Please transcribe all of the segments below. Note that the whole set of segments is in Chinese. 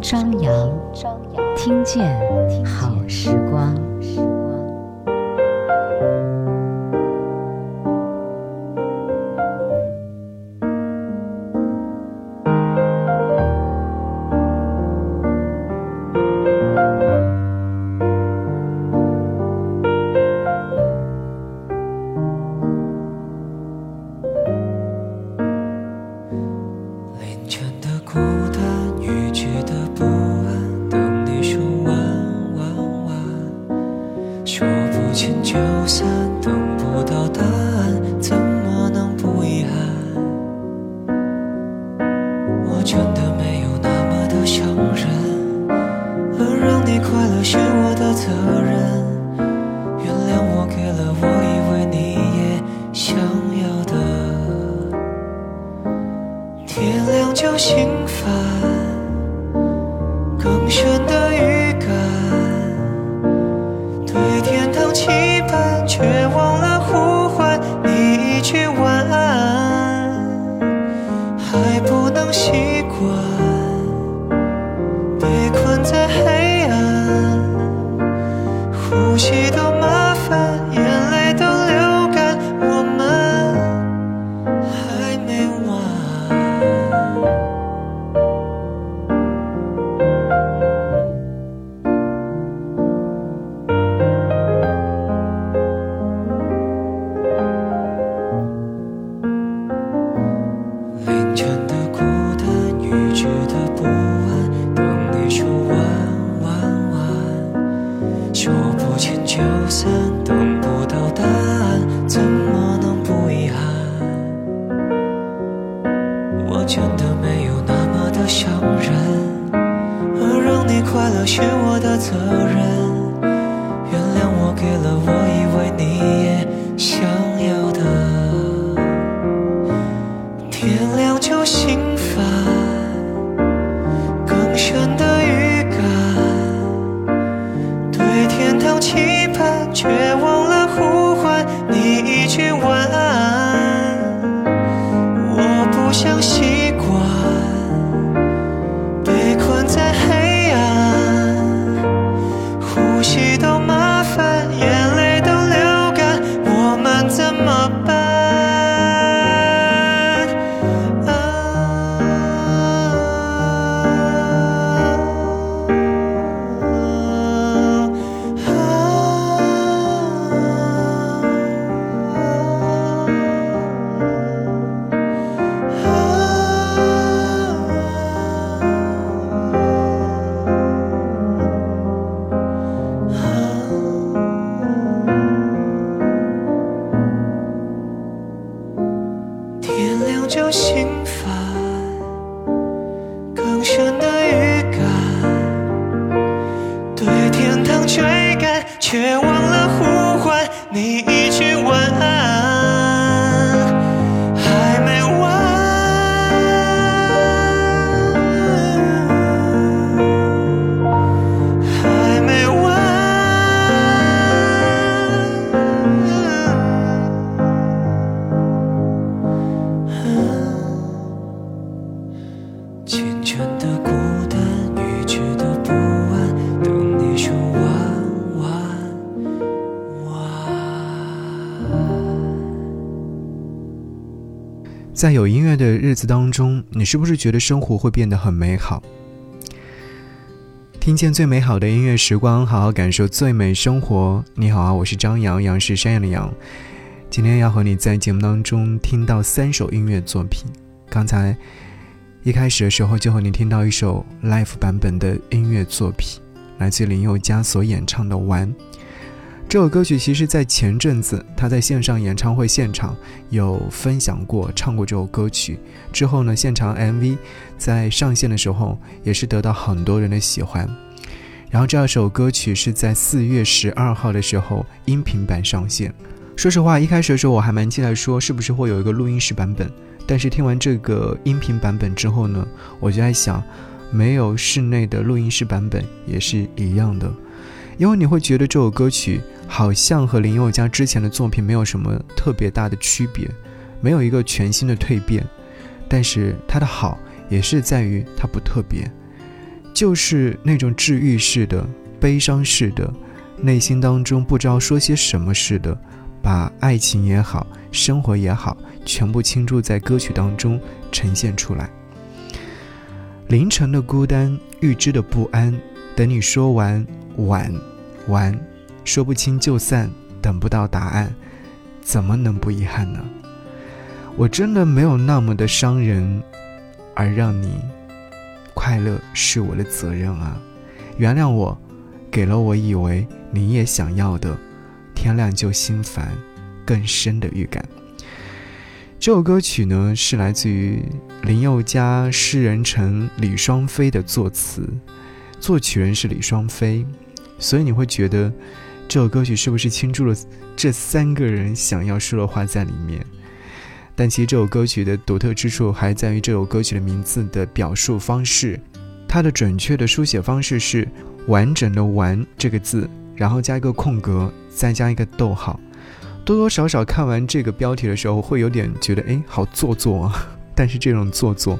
张扬，听见好时光。情天亮就心烦更深的预感。对天堂期盼却忘了呼唤你一句晚安。我不相信风吹干却忘了呼唤你。在有音乐的日子当中，你是不是觉得生活会变得很美好？听见最美好的音乐时光，好好感受最美生活。你好啊，我是张扬，杨是山羊的羊。今天要和你在节目当中听到三首音乐作品。刚才一开始的时候就和你听到一首 live 版本的音乐作品，来自林宥嘉所演唱的《玩》。这首歌曲其实，在前阵子他在线上演唱会现场有分享过，唱过这首歌曲。之后呢，现场 MV 在上线的时候也是得到很多人的喜欢。然后这首歌曲是在四月十二号的时候音频版上线。说实话，一开始的时候我还蛮期待说是不是会有一个录音室版本，但是听完这个音频版本之后呢，我就在想，没有室内的录音室版本也是一样的。因为你会觉得这首歌曲好像和林宥嘉之前的作品没有什么特别大的区别，没有一个全新的蜕变，但是他的好也是在于他不特别。就是那种治愈式的、悲伤式的，内心当中不知道说些什么似的，把爱情也好，生活也好，全部倾注在歌曲当中呈现出来。凌晨的孤单，预知的不安，等你说完晚完，说不清就散，等不到答案，怎么能不遗憾呢？我真的没有那么的伤人，而让你快乐是我的责任啊！原谅我，给了我以为你也想要的，天亮就心烦，更深的预感。这首歌曲呢，是来自于林宥嘉诗人城李双飞的作词，作曲人是李双飞，所以你会觉得这首歌曲是不是倾注了这三个人想要说的话在里面？但其实这首歌曲的独特之处还在于这首歌曲的名字的表述方式，它的准确的书写方式是完整的“完”这个字，然后加一个空格，再加一个逗号。多多少少看完这个标题的时候，会有点觉得哎，好做作啊！但是这种做作，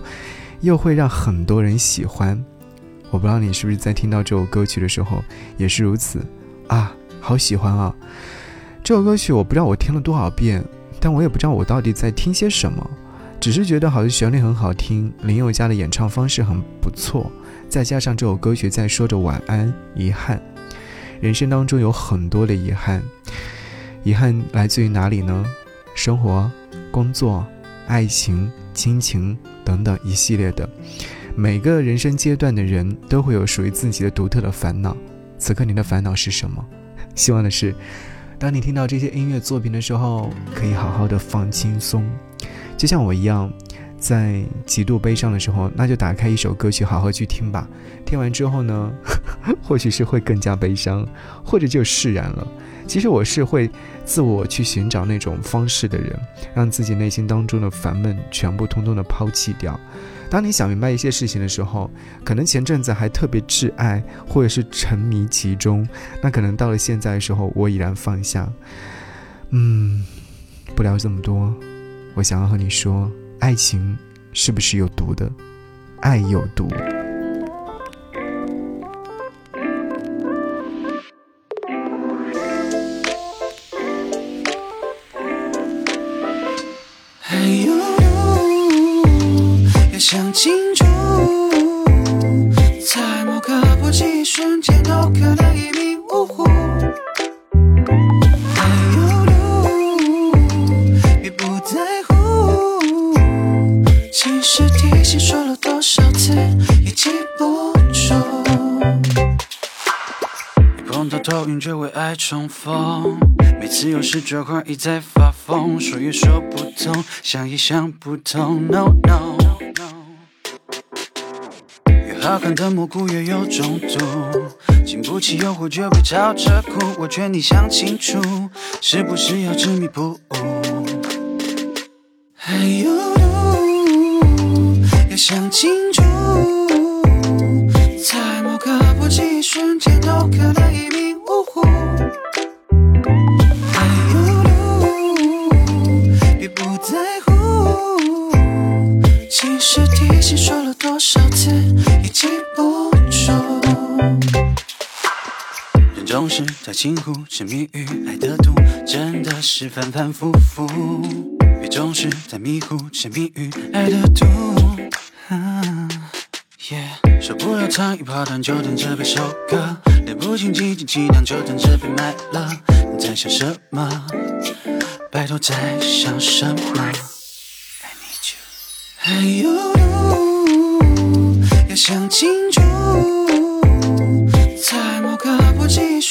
又会让很多人喜欢。我不知道你是不是在听到这首歌曲的时候也是如此啊，好喜欢啊！这首歌曲我不知道我听了多少遍。但我也不知道我到底在听些什么，只是觉得好像旋律很好听，林宥嘉的演唱方式很不错，再加上这首歌曲在说着晚安、遗憾，人生当中有很多的遗憾，遗憾来自于哪里呢？生活、工作、爱情、亲情等等一系列的，每个人生阶段的人都会有属于自己的独特的烦恼。此刻你的烦恼是什么？希望的是。当你听到这些音乐作品的时候，可以好好的放轻松，就像我一样，在极度悲伤的时候，那就打开一首歌曲，好好去听吧。听完之后呢，或许是会更加悲伤，或者就释然了。其实我是会自我去寻找那种方式的人，让自己内心当中的烦闷全部通通的抛弃掉。当你想明白一些事情的时候，可能前阵子还特别挚爱，或者是沉迷其中，那可能到了现在的时候，我已然放下。嗯，不聊这么多，我想要和你说，爱情是不是有毒的？爱有毒。某个不经意瞬间，都可能一命呜呼。还有路，别不在乎。其实提醒说了多少次，也记不住。一碰到头晕就为爱冲锋，每次有时就怀疑在发疯，说也说不通，想也想不通。No No。好看的蘑菇也有中毒，经不起诱惑就别吵着哭。我劝你想清楚，是不是要执迷不悟？还有要想清太轻忽，沉迷于爱的毒，真的是反反复复。别总是太迷糊，沉迷于爱的毒。说不要唱一跑断，就等着被收割；练不清几斤几两，就等着被卖了。你在想什么？拜托，在想什么？I need you，还有。要想清楚，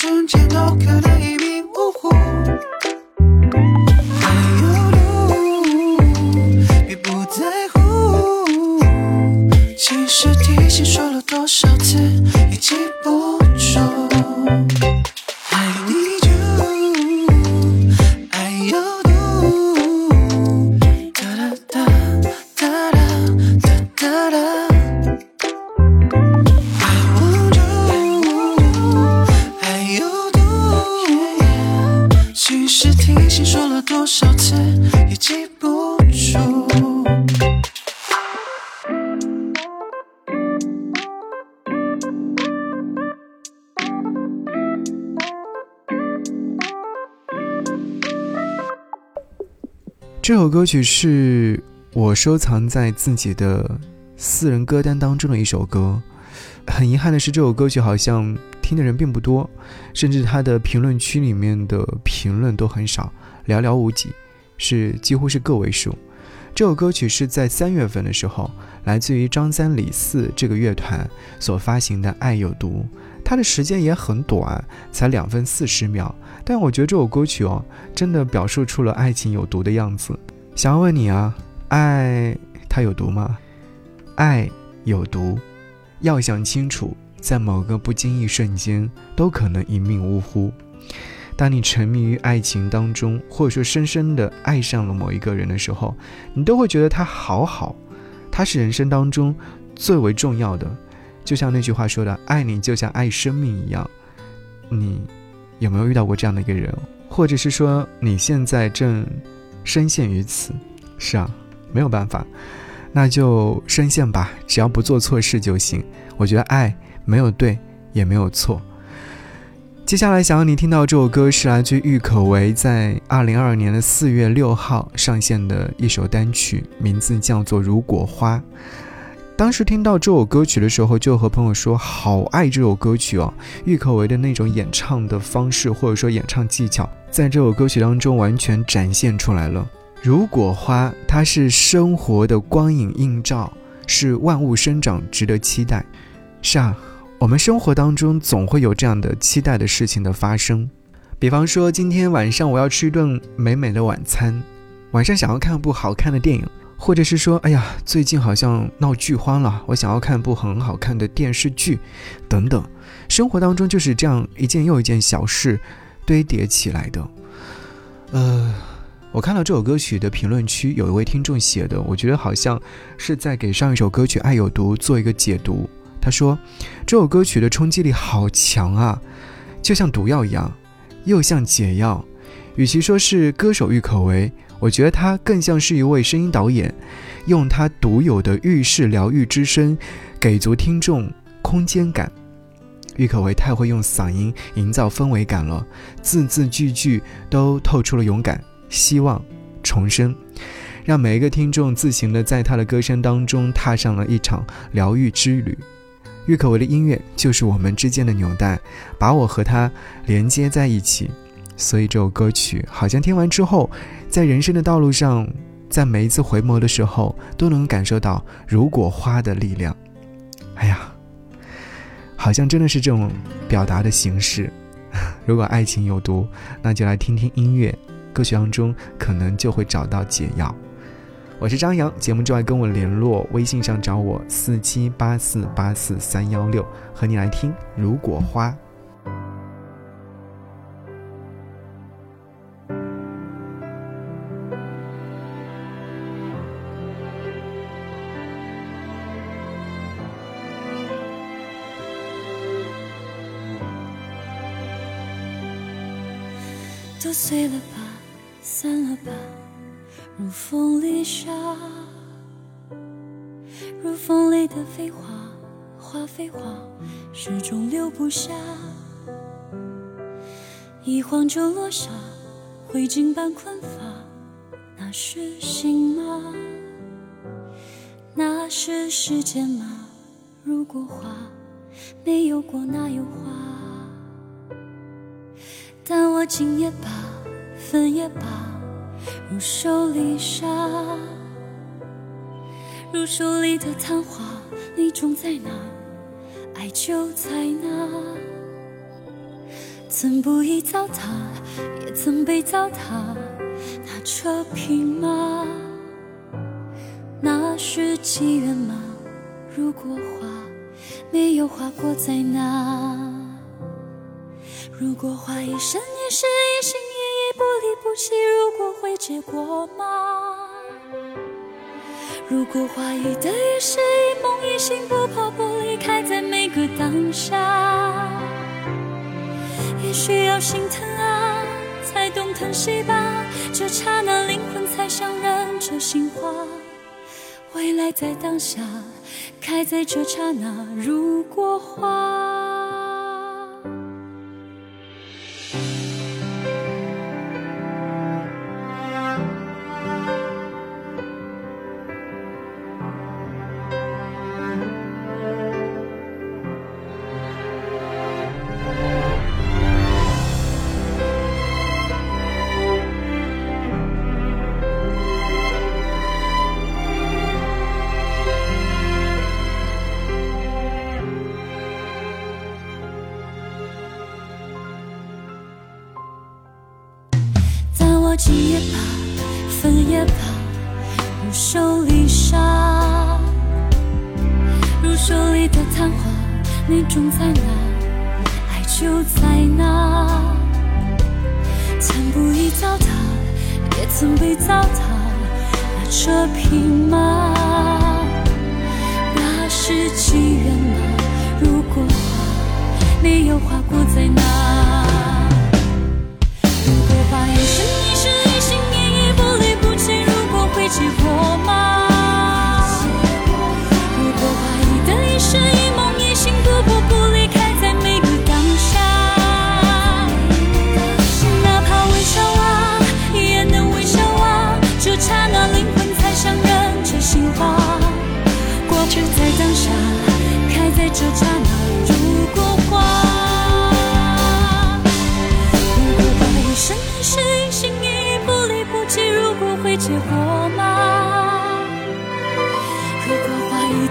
瞬间，都可能一命呜呼。还有路，别不在乎。其实提醒说了多少次，已记不这首歌曲是我收藏在自己的私人歌单当中的一首歌。很遗憾的是，这首歌曲好像听的人并不多，甚至它的评论区里面的评论都很少，寥寥无几，是几乎是个位数。这首歌曲是在三月份的时候，来自于张三李四这个乐团所发行的《爱有毒》，它的时间也很短，才两分四十秒。但我觉得这首歌曲哦，真的表述出了爱情有毒的样子。想要问你啊，爱它有毒吗？爱有毒。要想清楚，在某个不经意瞬间，都可能一命呜呼。当你沉迷于爱情当中，或者说深深的爱上了某一个人的时候，你都会觉得他好好，他是人生当中最为重要的。就像那句话说的：“爱你就像爱生命一样。”你有没有遇到过这样的一个人？或者是说你现在正深陷于此？是啊，没有办法。那就深陷吧，只要不做错事就行。我觉得爱没有对，也没有错。接下来想要你听到这首歌是来自郁可唯在二零二二年的四月六号上线的一首单曲，名字叫做《如果花》。当时听到这首歌曲的时候，就和朋友说好爱这首歌曲哦。郁可唯的那种演唱的方式，或者说演唱技巧，在这首歌曲当中完全展现出来了。如果花，它是生活的光影映照，是万物生长值得期待。是啊，我们生活当中总会有这样的期待的事情的发生。比方说，今天晚上我要吃一顿美美的晚餐，晚上想要看部好看的电影，或者是说，哎呀，最近好像闹剧荒了，我想要看部很好看的电视剧，等等。生活当中就是这样一件又一件小事堆叠起来的，呃。我看到这首歌曲的评论区，有一位听众写的，我觉得好像是在给上一首歌曲《爱有毒》做一个解读。他说，这首歌曲的冲击力好强啊，就像毒药一样，又像解药。与其说是歌手郁可唯，我觉得他更像是一位声音导演，用他独有的浴室疗愈之声，给足听众空间感。郁可唯太会用嗓音营造氛围感了，字字句句都透出了勇敢。希望重生，让每一个听众自行的在他的歌声当中踏上了一场疗愈之旅。郁可唯的音乐就是我们之间的纽带，把我和他连接在一起。所以这首歌曲好像听完之后，在人生的道路上，在每一次回眸的时候，都能感受到如果花的力量。哎呀，好像真的是这种表达的形式。如果爱情有毒，那就来听听音乐。歌曲当中可能就会找到解药。我是张扬，节目之外跟我联络，微信上找我四七八四八四三幺六，和你来听《如果花》。就碎了吧。散了吧，如风里沙，如风里的飞花，花飞花，始终留不下。一晃就落下，灰烬般困乏，那是心吗？那是时间吗？如果花没有过，哪有花？但我今也罢。分也罢，如手里沙，如手里的昙花，你种在哪，爱就在哪。曾不易糟蹋，也曾被糟蹋，那扯平吗？那是机缘吗？如果花没有花过在哪？如果花一生一世一心一意。不离不弃，如果会结果吗？如果花一得一失，一梦一醒，不怕不离开，在每个当下。也需要心疼啊，才懂疼惜吧。这刹那，灵魂才相认，这心花，未来在当下，开在这刹那。如果花。情也罢，分也罢，如手里沙，如手里的昙花，你种在哪，爱就在哪。曾不易糟蹋，也曾被糟蹋，那车匹马，那是机缘吗？如果花没有花过在哪？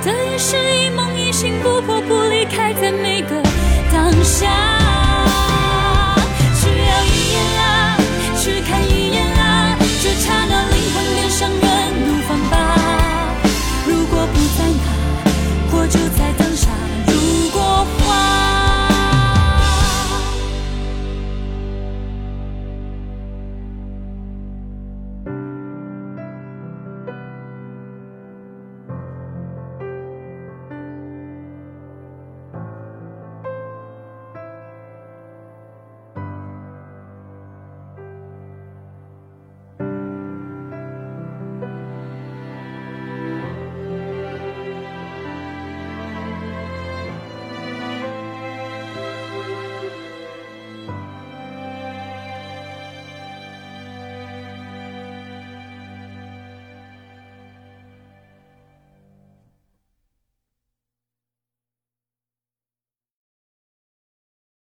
的一世一梦一心不破不离开，在每个当下。